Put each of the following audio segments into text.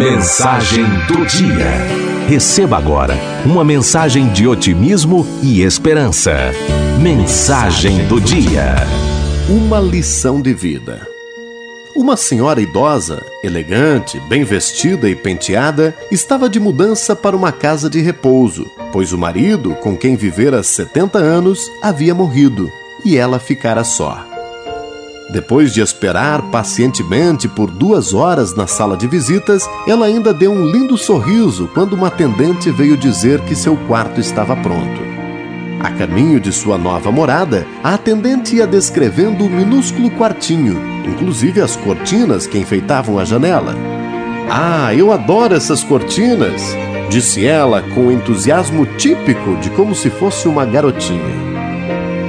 Mensagem do Dia. Receba agora uma mensagem de otimismo e esperança. Mensagem do Dia. Uma lição de vida. Uma senhora idosa, elegante, bem vestida e penteada, estava de mudança para uma casa de repouso, pois o marido, com quem vivera 70 anos, havia morrido e ela ficara só. Depois de esperar pacientemente por duas horas na sala de visitas, ela ainda deu um lindo sorriso quando uma atendente veio dizer que seu quarto estava pronto. A caminho de sua nova morada, a atendente ia descrevendo o minúsculo quartinho, inclusive as cortinas que enfeitavam a janela. Ah, eu adoro essas cortinas! disse ela com entusiasmo típico de como se fosse uma garotinha.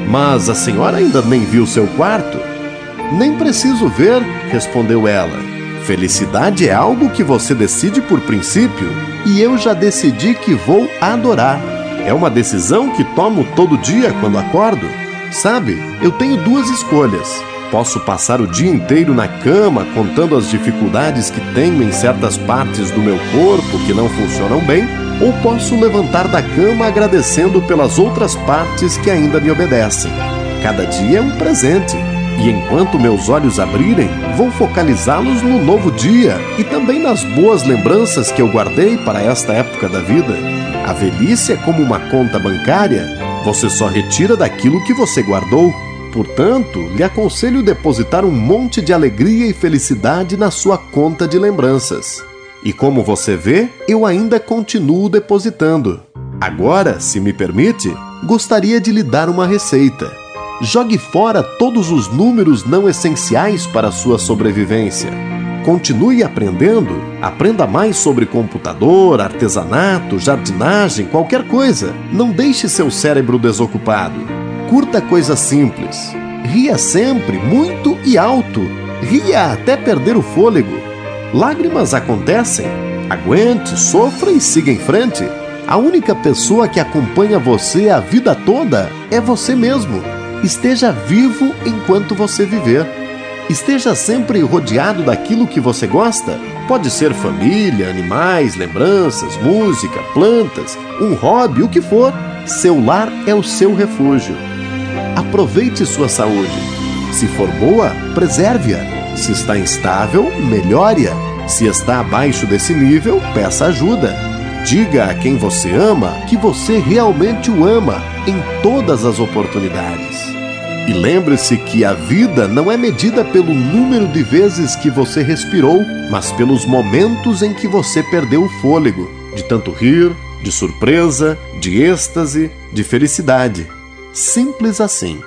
Mas a senhora ainda nem viu seu quarto? Nem preciso ver, respondeu ela. Felicidade é algo que você decide por princípio, e eu já decidi que vou adorar. É uma decisão que tomo todo dia quando acordo. Sabe, eu tenho duas escolhas. Posso passar o dia inteiro na cama contando as dificuldades que tenho em certas partes do meu corpo que não funcionam bem, ou posso levantar da cama agradecendo pelas outras partes que ainda me obedecem. Cada dia é um presente e enquanto meus olhos abrirem, vou focalizá-los no novo dia e também nas boas lembranças que eu guardei para esta época da vida. A velhice é como uma conta bancária, você só retira daquilo que você guardou. Portanto, lhe aconselho depositar um monte de alegria e felicidade na sua conta de lembranças. E como você vê, eu ainda continuo depositando. Agora, se me permite, gostaria de lhe dar uma receita. Jogue fora todos os números não essenciais para a sua sobrevivência. Continue aprendendo, aprenda mais sobre computador, artesanato, jardinagem, qualquer coisa. Não deixe seu cérebro desocupado. Curta coisas simples. Ria sempre, muito e alto. Ria até perder o fôlego. Lágrimas acontecem. Aguente, sofra e siga em frente. A única pessoa que acompanha você a vida toda é você mesmo. Esteja vivo enquanto você viver. Esteja sempre rodeado daquilo que você gosta. Pode ser família, animais, lembranças, música, plantas, um hobby, o que for. Seu lar é o seu refúgio. Aproveite sua saúde. Se for boa, preserve-a. Se está instável, melhore-a. Se está abaixo desse nível, peça ajuda. Diga a quem você ama que você realmente o ama em todas as oportunidades. E lembre-se que a vida não é medida pelo número de vezes que você respirou, mas pelos momentos em que você perdeu o fôlego, de tanto rir, de surpresa, de êxtase, de felicidade. Simples assim.